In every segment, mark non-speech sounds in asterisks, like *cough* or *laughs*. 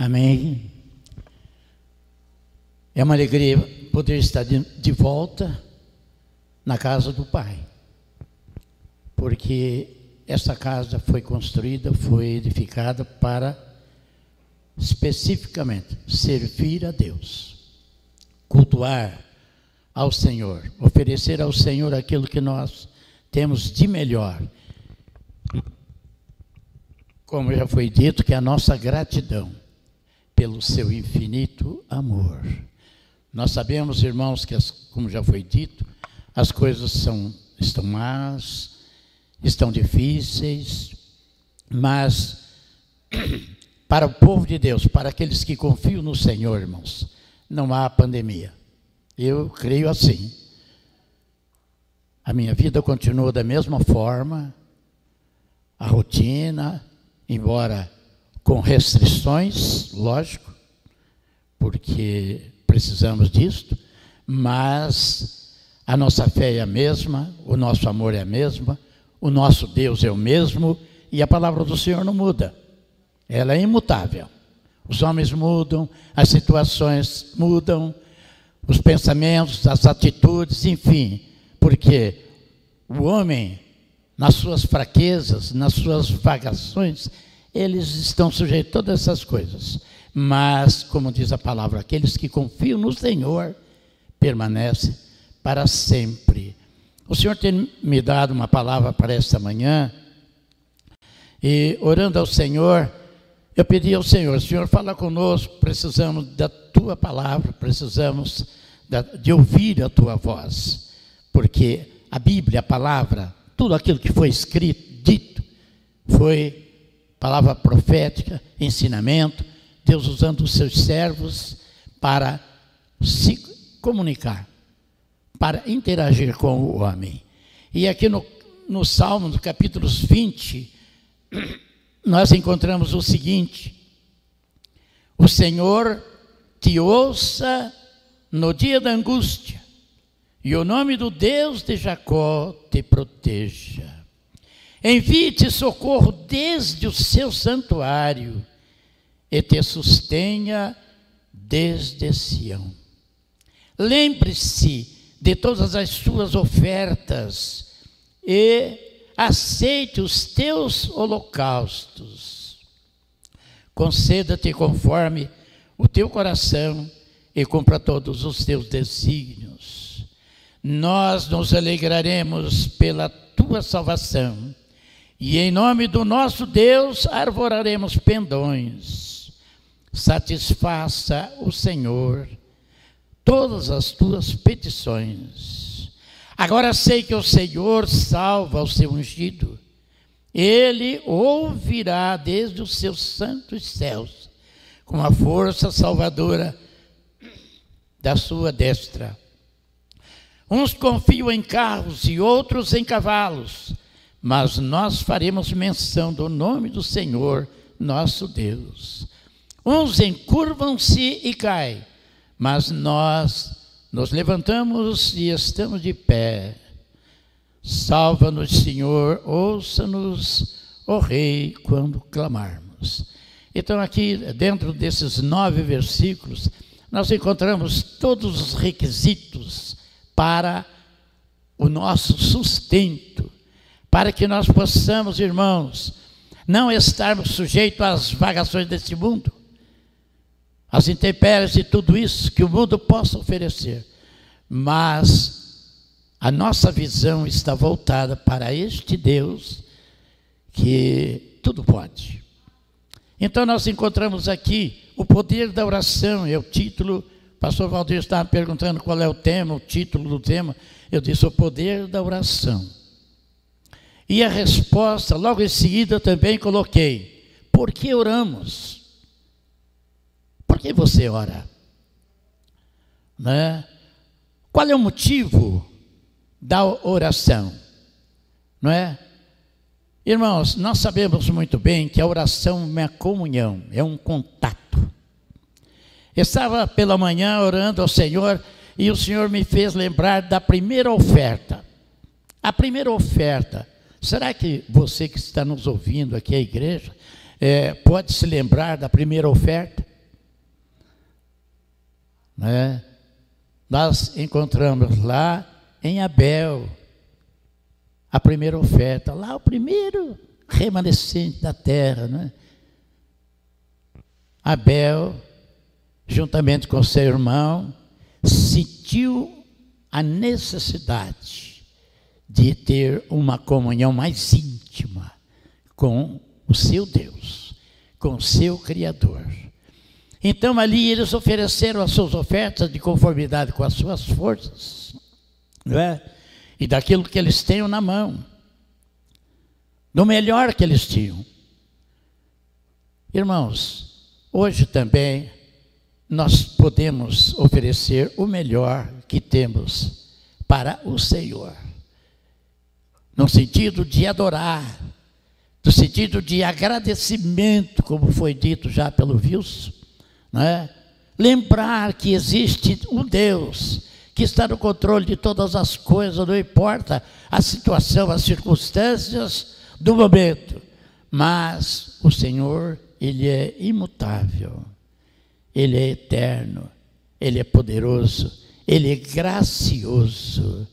Amém. É uma alegria poder estar de, de volta na casa do Pai, porque essa casa foi construída, foi edificada para especificamente servir a Deus, cultuar ao Senhor, oferecer ao Senhor aquilo que nós temos de melhor. Como já foi dito, que é a nossa gratidão pelo seu infinito amor. Nós sabemos, irmãos, que, as, como já foi dito, as coisas são, estão más, estão difíceis, mas *clears throat* para o povo de Deus, para aqueles que confiam no Senhor, irmãos, não há pandemia. Eu creio assim. A minha vida continua da mesma forma, a rotina, embora com restrições, lógico, porque precisamos disto, mas a nossa fé é a mesma, o nosso amor é a mesma, o nosso Deus é o mesmo e a palavra do Senhor não muda. Ela é imutável. Os homens mudam, as situações mudam, os pensamentos, as atitudes, enfim, porque o homem, nas suas fraquezas, nas suas vagações, eles estão sujeitos a todas essas coisas. Mas, como diz a palavra, aqueles que confiam no Senhor permanecem para sempre. O Senhor tem me dado uma palavra para esta manhã, e orando ao Senhor, eu pedi ao Senhor, Senhor, fala conosco, precisamos da tua palavra, precisamos de ouvir a tua voz, porque a Bíblia, a palavra, tudo aquilo que foi escrito, dito, foi palavra profética, ensinamento, Deus usando os seus servos para se comunicar, para interagir com o homem. E aqui no, no Salmo, no capítulo 20, nós encontramos o seguinte: O Senhor te ouça no dia da angústia, e o nome do Deus de Jacó te proteja. Envie-te socorro desde o seu santuário e te sustenha desde Sião. Lembre-se de todas as suas ofertas e aceite os teus holocaustos. Conceda-te conforme o teu coração e cumpra todos os teus desígnios. Nós nos alegraremos pela tua salvação e em nome do nosso Deus arvoraremos pendões satisfaça o Senhor todas as tuas petições. Agora sei que o Senhor salva o seu ungido. Ele ouvirá desde os seus santos céus, com a força salvadora da sua destra. Uns confiam em carros e outros em cavalos, mas nós faremos menção do nome do Senhor, nosso Deus. Uns encurvam-se e caem, mas nós nos levantamos e estamos de pé. Salva-nos, Senhor, ouça-nos, ó Rei, quando clamarmos. Então, aqui, dentro desses nove versículos, nós encontramos todos os requisitos para o nosso sustento, para que nós possamos, irmãos, não estarmos sujeitos às vagações desse mundo, as intempéries e tudo isso que o mundo possa oferecer. Mas a nossa visão está voltada para este Deus que tudo pode. Então nós encontramos aqui o poder da oração, é o título. Pastor Valdir estava perguntando qual é o tema, o título do tema. Eu disse o poder da oração. E a resposta, logo em seguida, também coloquei: por que oramos? Por que você ora? Né? Qual é o motivo da oração? Não é? Irmãos, nós sabemos muito bem que a oração é uma comunhão, é um contato. Eu estava pela manhã orando ao Senhor e o Senhor me fez lembrar da primeira oferta. A primeira oferta. Será que você que está nos ouvindo aqui, a igreja, é, pode se lembrar da primeira oferta? Né? Nós encontramos lá em Abel a primeira oferta, lá o primeiro remanescente da terra. Né? Abel, juntamente com seu irmão, sentiu a necessidade de ter uma comunhão mais íntima com o seu Deus, com o seu Criador. Então ali eles ofereceram as suas ofertas de conformidade com as suas forças, não é? E daquilo que eles tinham na mão, do melhor que eles tinham. Irmãos, hoje também nós podemos oferecer o melhor que temos para o Senhor, no sentido de adorar, no sentido de agradecimento, como foi dito já pelo Wilson, né? lembrar que existe um Deus que está no controle de todas as coisas, não importa a situação, as circunstâncias do momento, mas o Senhor, Ele é imutável, Ele é eterno, Ele é poderoso, Ele é gracioso,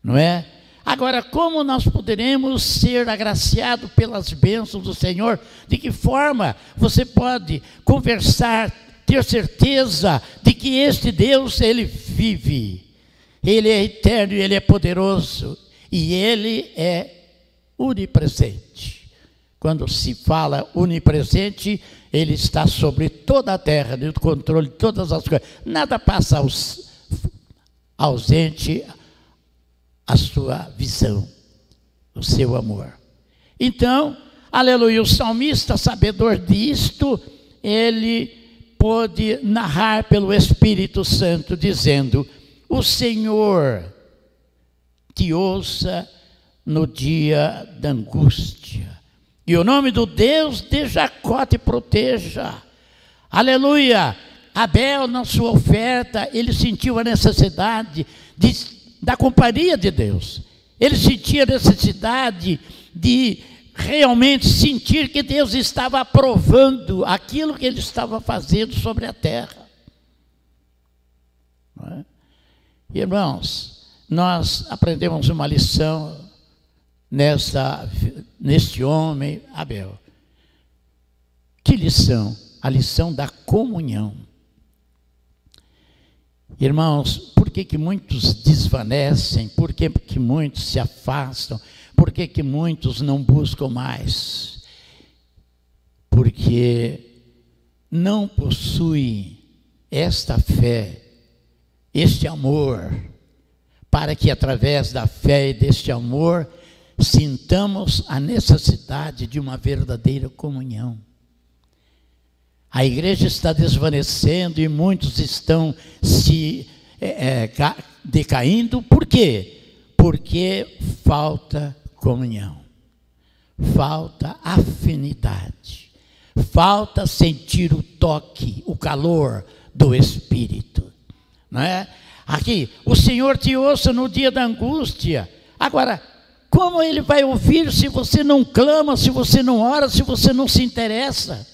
não é? Agora, como nós poderemos ser agraciados pelas bênçãos do Senhor? De que forma você pode conversar ter certeza de que este Deus, ele vive, ele é eterno, ele é poderoso e ele é onipresente. Quando se fala onipresente, ele está sobre toda a terra, no controle de todas as coisas. Nada passa aos, ausente a sua visão, o seu amor. Então, aleluia, o salmista, sabedor disto, ele pôde narrar pelo Espírito Santo, dizendo: O Senhor te ouça no dia da angústia. E o nome do Deus de Jacó te proteja. Aleluia! Abel, na sua oferta, ele sentiu a necessidade de, da companhia de Deus. Ele sentia necessidade de realmente sentir que Deus estava aprovando aquilo que ele estava fazendo sobre a terra. É? Irmãos, nós aprendemos uma lição nessa, neste homem, Abel. Que lição? A lição da comunhão. Irmãos, que, que muitos desvanecem? Por que, que muitos se afastam? Por que, que muitos não buscam mais? Porque não possuem esta fé, este amor, para que através da fé e deste amor sintamos a necessidade de uma verdadeira comunhão. A igreja está desvanecendo e muitos estão se é, é, decaindo, por quê? Porque falta comunhão, falta afinidade, falta sentir o toque, o calor do Espírito. Não é? Aqui, o Senhor te ouça no dia da angústia. Agora, como Ele vai ouvir se você não clama, se você não ora, se você não se interessa?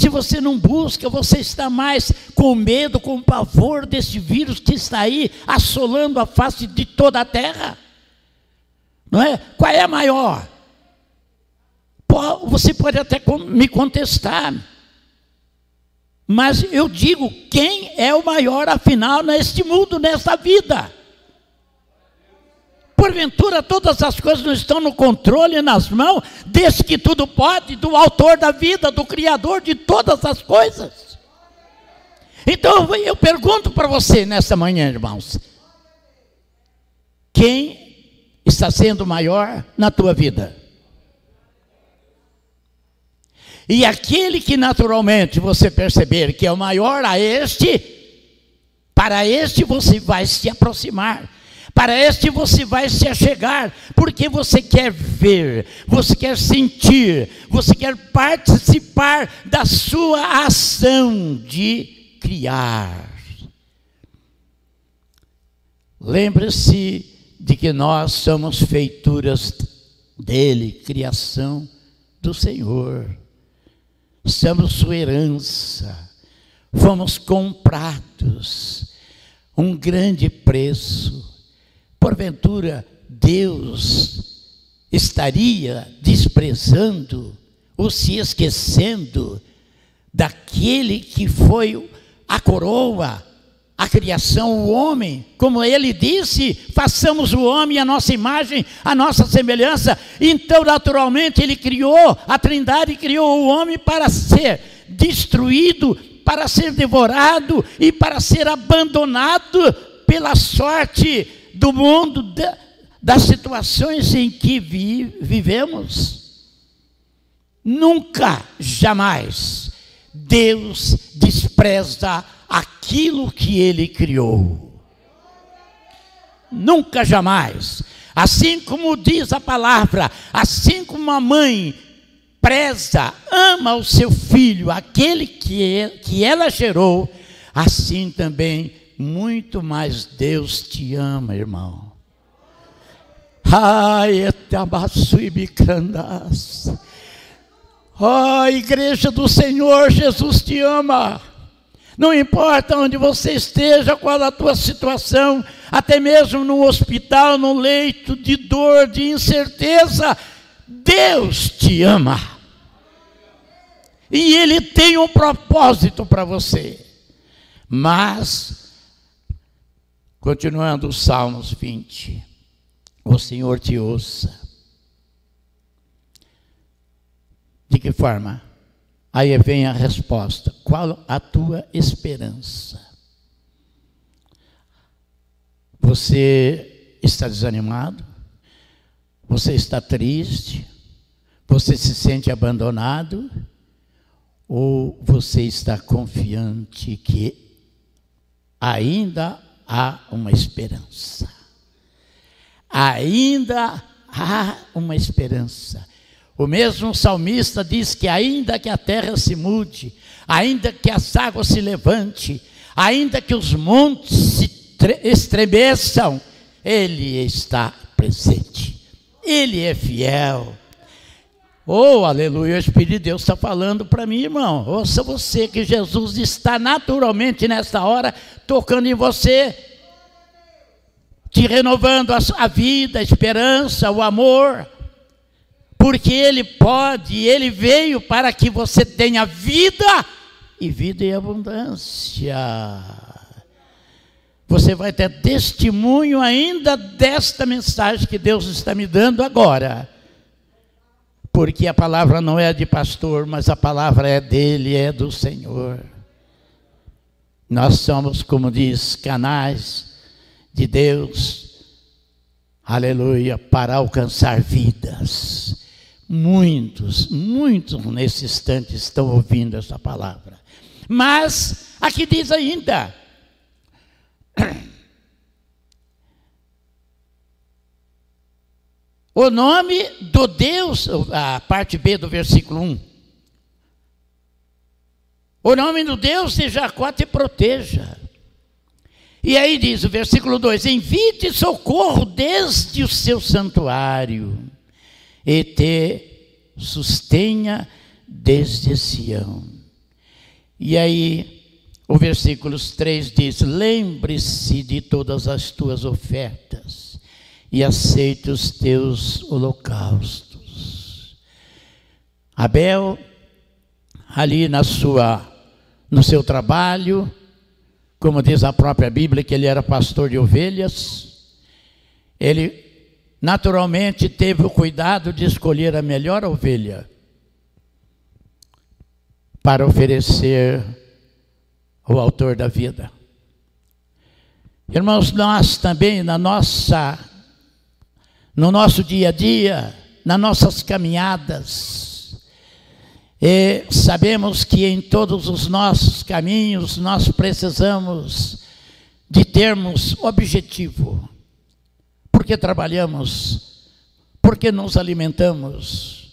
Se você não busca, você está mais com medo, com pavor desse vírus que está aí assolando a face de toda a terra. Não é? Qual é a maior? Você pode até me contestar. Mas eu digo, quem é o maior afinal neste mundo, nesta vida? Porventura todas as coisas não estão no controle e nas mãos desse que tudo pode, do autor da vida, do criador de todas as coisas. Então eu pergunto para você nesta manhã, irmãos: quem está sendo maior na tua vida. E aquele que naturalmente você perceber que é o maior a este, para este você vai se aproximar. Para este você vai se achegar, porque você quer ver, você quer sentir, você quer participar da sua ação de criar. Lembre-se de que nós somos feituras dele, criação do Senhor. Somos sua herança. fomos comprados, um grande preço. Porventura, Deus estaria desprezando ou se esquecendo daquele que foi a coroa, a criação, o homem. Como ele disse, façamos o homem a nossa imagem, a nossa semelhança. Então, naturalmente, ele criou, a Trindade criou o homem para ser destruído, para ser devorado e para ser abandonado pela sorte do mundo, das situações em que vivemos. Nunca, jamais, Deus despreza aquilo que Ele criou. Nunca, jamais. Assim como diz a palavra, assim como a mãe preza, ama o seu filho, aquele que, que ela gerou, assim também, muito mais Deus te ama, irmão. Ai, etabassuibicrandas. Ó oh, igreja do Senhor, Jesus te ama. Não importa onde você esteja, qual a tua situação, até mesmo no hospital, no leito de dor, de incerteza, Deus te ama. E Ele tem um propósito para você. Mas, continuando os Salmos 20, o Senhor te ouça De que forma? Aí vem a resposta: qual a tua esperança? Você está desanimado? Você está triste? Você se sente abandonado? Ou você está confiante que ainda há uma esperança? Ainda há uma esperança. O mesmo salmista diz que ainda que a terra se mude, ainda que as águas se levante, ainda que os montes se estremeçam, ele está presente. Ele é fiel. Oh, aleluia, o Espírito de Deus está falando para mim, irmão. Ouça você que Jesus está naturalmente nesta hora tocando em você, te renovando a, a vida, a esperança, o amor porque Ele pode, Ele veio para que você tenha vida e vida em abundância. Você vai ter testemunho ainda desta mensagem que Deus está me dando agora. Porque a palavra não é de pastor, mas a palavra é dele, é do Senhor. Nós somos, como diz, canais de Deus, aleluia, para alcançar vidas. Muitos, muitos nesse instante estão ouvindo essa palavra. Mas aqui diz ainda: o nome do Deus, a parte B do versículo 1. O nome do Deus de Jacó te proteja. E aí diz o versículo 2: Envie socorro desde o seu santuário e te sustenha desde Sião. E aí, o versículo 3 diz: Lembre-se de todas as tuas ofertas e aceite os teus holocaustos. Abel, ali na sua, no seu trabalho, como diz a própria Bíblia, que ele era pastor de ovelhas, ele naturalmente teve o cuidado de escolher a melhor ovelha para oferecer ao autor da vida. Irmãos, nós também na nossa no nosso dia a dia, nas nossas caminhadas, e sabemos que em todos os nossos caminhos nós precisamos de termos objetivo. Porque trabalhamos, porque nos alimentamos,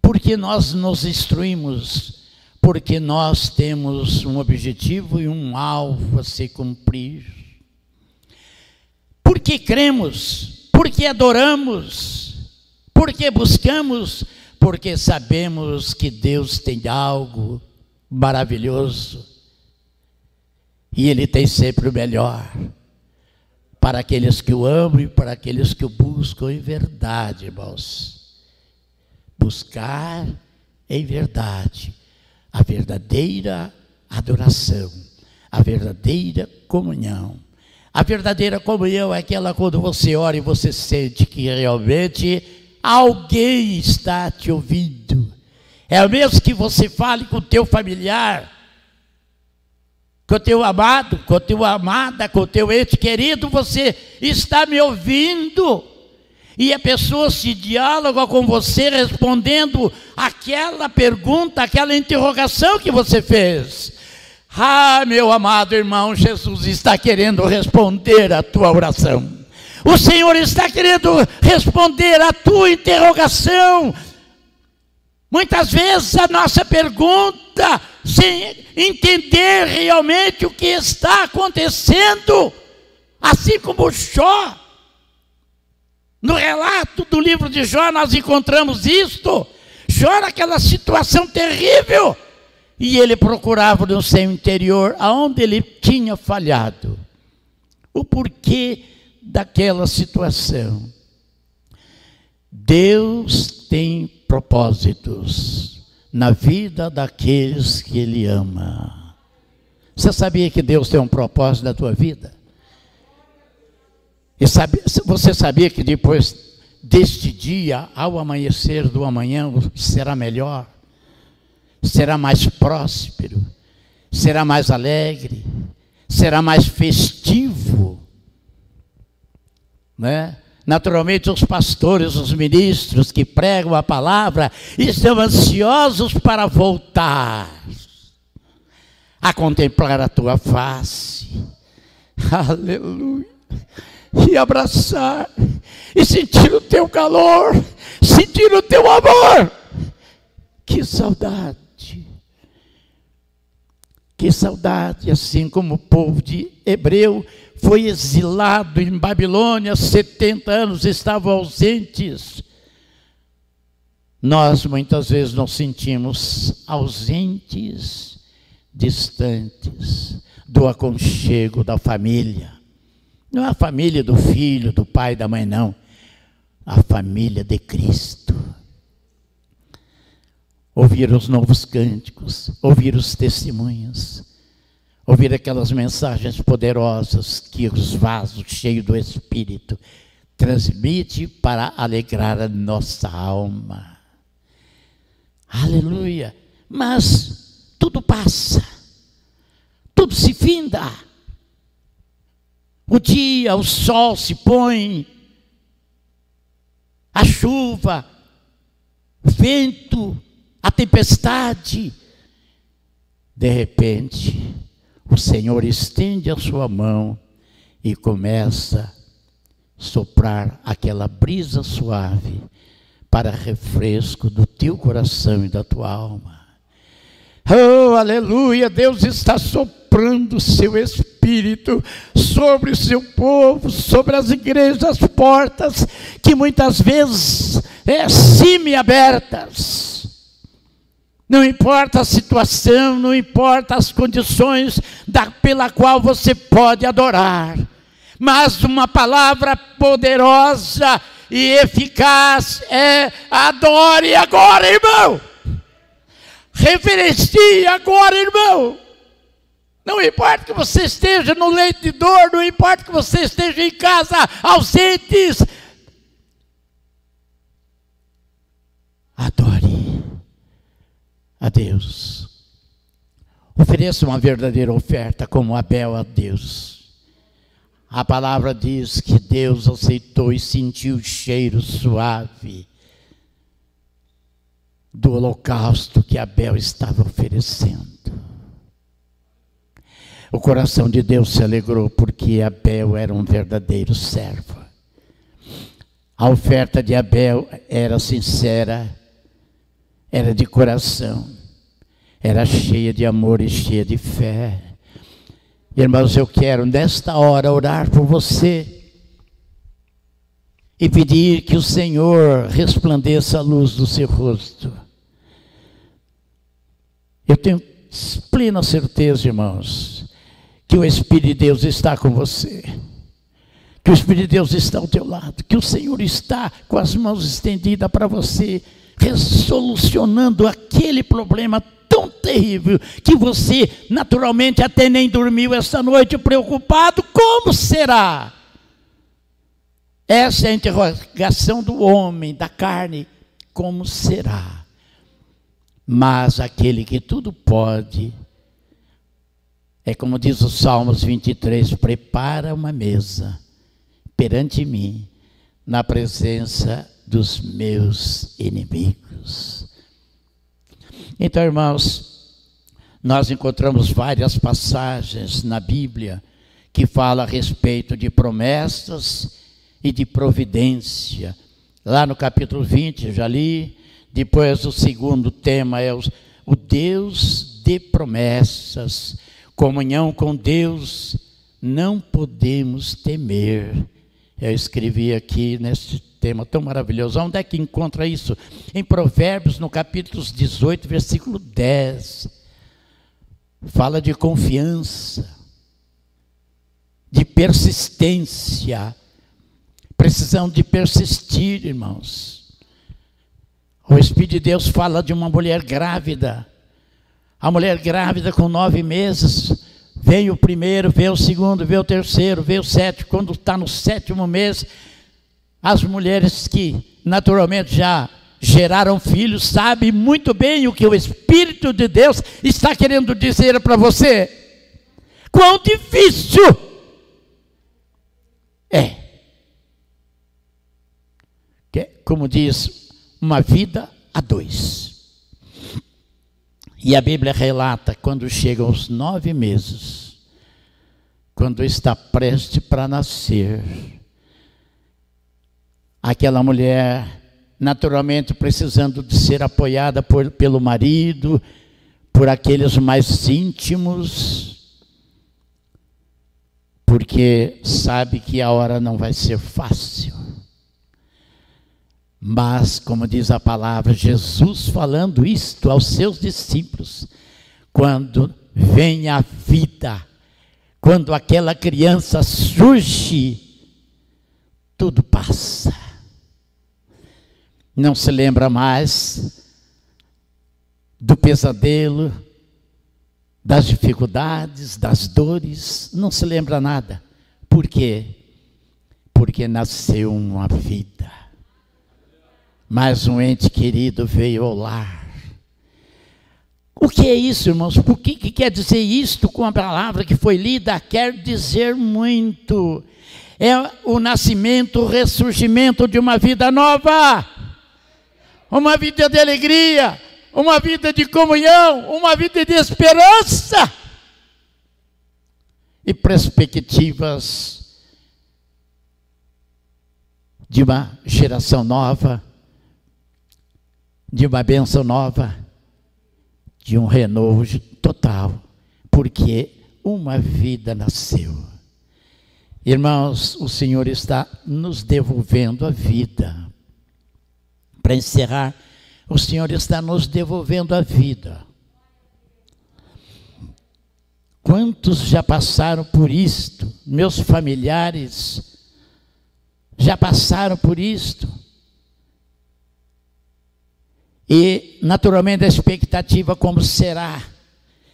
porque nós nos instruímos, porque nós temos um objetivo e um alvo a se cumprir. Porque cremos, porque adoramos, porque buscamos, porque sabemos que Deus tem algo maravilhoso. E Ele tem sempre o melhor para aqueles que o amam e para aqueles que o buscam em verdade, irmãos. Buscar em verdade a verdadeira adoração, a verdadeira comunhão. A verdadeira comunhão é aquela quando você ora e você sente que realmente alguém está te ouvindo. É o mesmo que você fale com o teu familiar, com o teu amado, com a tua amada, com o teu ente querido, você está me ouvindo. E a pessoa se dialoga com você respondendo aquela pergunta, aquela interrogação que você fez. Ah, meu amado irmão, Jesus está querendo responder a tua oração. O Senhor está querendo responder a tua interrogação. Muitas vezes a nossa pergunta, sem entender realmente o que está acontecendo, assim como Jó, no relato do livro de Jó, nós encontramos isto. Jó era aquela situação terrível. E ele procurava no seu interior aonde ele tinha falhado. O porquê daquela situação. Deus tem propósitos na vida daqueles que Ele ama. Você sabia que Deus tem um propósito na tua vida? E sabe, você sabia que depois deste dia, ao amanhecer do amanhã, será melhor? Será mais próspero, será mais alegre, será mais festivo. Né? Naturalmente, os pastores, os ministros que pregam a palavra estão ansiosos para voltar a contemplar a tua face. *laughs* Aleluia. E abraçar, e sentir o teu calor, sentir o teu amor. Que saudade. Que saudade, assim como o povo de Hebreu foi exilado em Babilônia, 70 anos estavam ausentes. Nós muitas vezes nos sentimos ausentes, distantes do aconchego da família. Não é a família do filho, do pai, da mãe, não. A família de Cristo ouvir os novos cânticos, ouvir os testemunhos, ouvir aquelas mensagens poderosas que os vasos cheios do Espírito transmite para alegrar a nossa alma. Aleluia! Mas tudo passa, tudo se finda. O dia, o sol se põe, a chuva, o vento, a tempestade. De repente, o Senhor estende a sua mão e começa a soprar aquela brisa suave para refresco do teu coração e da tua alma. Oh, aleluia! Deus está soprando o seu espírito sobre o seu povo, sobre as igrejas, as portas que muitas vezes é semi-abertas não importa a situação, não importa as condições da, pela qual você pode adorar, mas uma palavra poderosa e eficaz é adore agora, irmão. Reverencie agora, irmão. Não importa que você esteja no leito de dor, não importa que você esteja em casa ausentes. Adore a Deus. Ofereça uma verdadeira oferta como Abel a Deus. A palavra diz que Deus aceitou e sentiu o cheiro suave do holocausto que Abel estava oferecendo. O coração de Deus se alegrou porque Abel era um verdadeiro servo. A oferta de Abel era sincera, era de coração, era cheia de amor e cheia de fé. Irmãos, eu quero nesta hora orar por você e pedir que o Senhor resplandeça a luz do seu rosto. Eu tenho plena certeza, irmãos, que o Espírito de Deus está com você. Que o Espírito de Deus está ao teu lado, que o Senhor está com as mãos estendidas para você, resolucionando aquele problema tão terrível que você naturalmente até nem dormiu esta noite preocupado, como será? Essa é a interrogação do homem, da carne, como será? Mas aquele que tudo pode, é como diz o Salmos 23, prepara uma mesa perante mim, na presença dos meus inimigos. Então, irmãos, nós encontramos várias passagens na Bíblia que falam a respeito de promessas e de providência. Lá no capítulo 20, já li. Depois, o segundo tema é o, Deus de promessas. Comunhão com Deus, não podemos temer eu escrevi aqui nesse tema tão maravilhoso. Onde é que encontra isso? Em Provérbios, no capítulo 18, versículo 10. Fala de confiança, de persistência. Precisamos de persistir, irmãos. O Espírito de Deus fala de uma mulher grávida. A mulher grávida com nove meses Vem o primeiro, vem o segundo, vem o terceiro, vem o sétimo. Quando está no sétimo mês, as mulheres que naturalmente já geraram filhos sabem muito bem o que o Espírito de Deus está querendo dizer para você. Quão difícil é. Como diz, uma vida a dois. E a Bíblia relata quando chegam os nove meses, quando está prestes para nascer, aquela mulher, naturalmente precisando de ser apoiada por, pelo marido, por aqueles mais íntimos, porque sabe que a hora não vai ser fácil. Mas, como diz a palavra, Jesus falando isto aos seus discípulos, quando vem a vida, quando aquela criança surge, tudo passa. Não se lembra mais do pesadelo, das dificuldades, das dores, não se lembra nada. Por quê? Porque nasceu uma vida mas um ente querido veio ao lar. O que é isso, irmãos? Por que, que quer dizer isto com a palavra que foi lida? Quer dizer muito. É o nascimento, o ressurgimento de uma vida nova, uma vida de alegria, uma vida de comunhão, uma vida de esperança e perspectivas de uma geração nova de uma benção nova, de um renovo total, porque uma vida nasceu. Irmãos, o Senhor está nos devolvendo a vida. Para encerrar, o Senhor está nos devolvendo a vida. Quantos já passaram por isto? Meus familiares já passaram por isto e, naturalmente, a expectativa como será.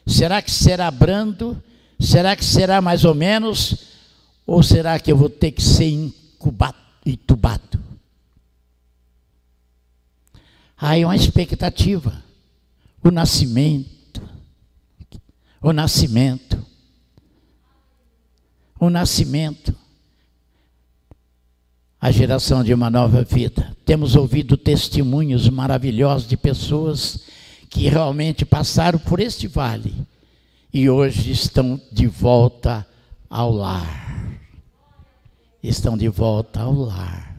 Será que será brando? Será que será mais ou menos? Ou será que eu vou ter que ser incubado, entubado? Aí uma expectativa. O nascimento. O nascimento. O nascimento a geração de uma nova vida. Temos ouvido testemunhos maravilhosos de pessoas que realmente passaram por este vale e hoje estão de volta ao lar. Estão de volta ao lar.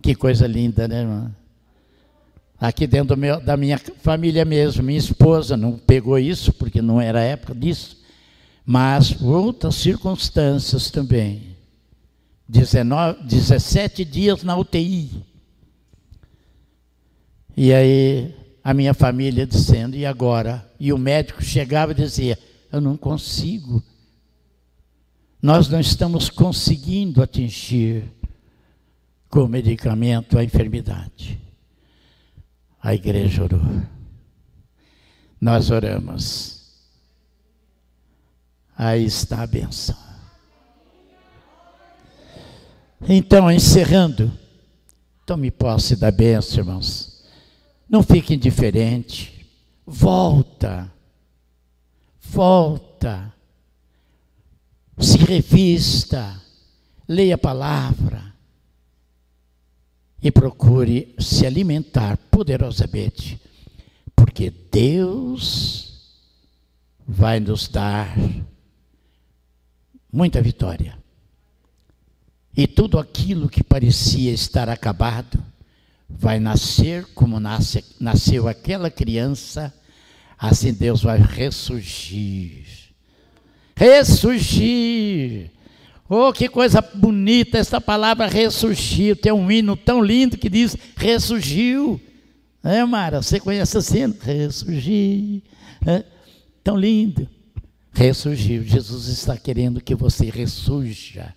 Que coisa linda, né, irmã? Aqui dentro meu, da minha família mesmo, minha esposa não pegou isso, porque não era época disso, mas outras circunstâncias também 19, 17 dias na UTI. E aí a minha família dizendo, e agora? E o médico chegava e dizia, eu não consigo. Nós não estamos conseguindo atingir com o medicamento a enfermidade. A igreja orou. Nós oramos. Aí está a benção. Então, encerrando, tome posse da benção, irmãos. Não fique indiferente. Volta. Volta. Se revista. Leia a palavra. E procure se alimentar poderosamente. Porque Deus vai nos dar muita vitória. E tudo aquilo que parecia estar acabado vai nascer como nasce, nasceu aquela criança, assim Deus vai ressurgir. Ressurgir. Oh, que coisa bonita essa palavra ressurgir. Tem um hino tão lindo que diz ressurgiu. É, Mara, você conhece assim? Ressurgir. É, tão lindo. Ressurgiu. Jesus está querendo que você ressurja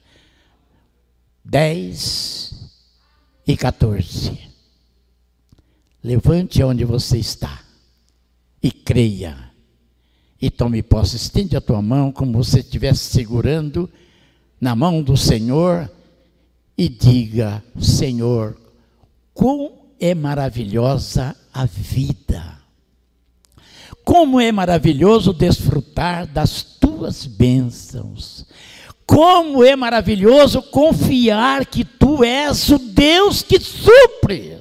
10 e 14. Levante onde você está e creia. E tome posse. Estende a tua mão como se estivesse segurando na mão do Senhor e diga: Senhor, quão é maravilhosa a vida. Como é maravilhoso desfrutar das tuas bênçãos. Como é maravilhoso confiar que tu és o Deus que supre.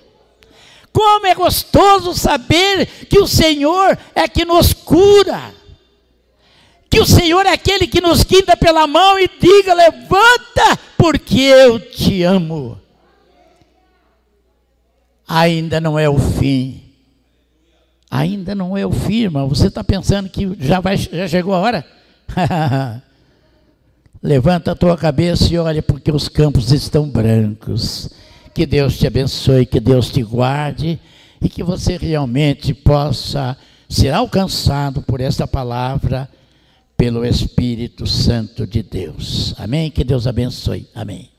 Como é gostoso saber que o Senhor é que nos cura. Que o Senhor é aquele que nos guinda pela mão e diga: levanta, porque eu te amo. Ainda não é o fim. Ainda não é o fim, irmão. Você está pensando que já, vai, já chegou a hora? *laughs* Levanta a tua cabeça e olha, porque os campos estão brancos. Que Deus te abençoe, que Deus te guarde e que você realmente possa ser alcançado por esta palavra, pelo Espírito Santo de Deus. Amém? Que Deus abençoe. Amém.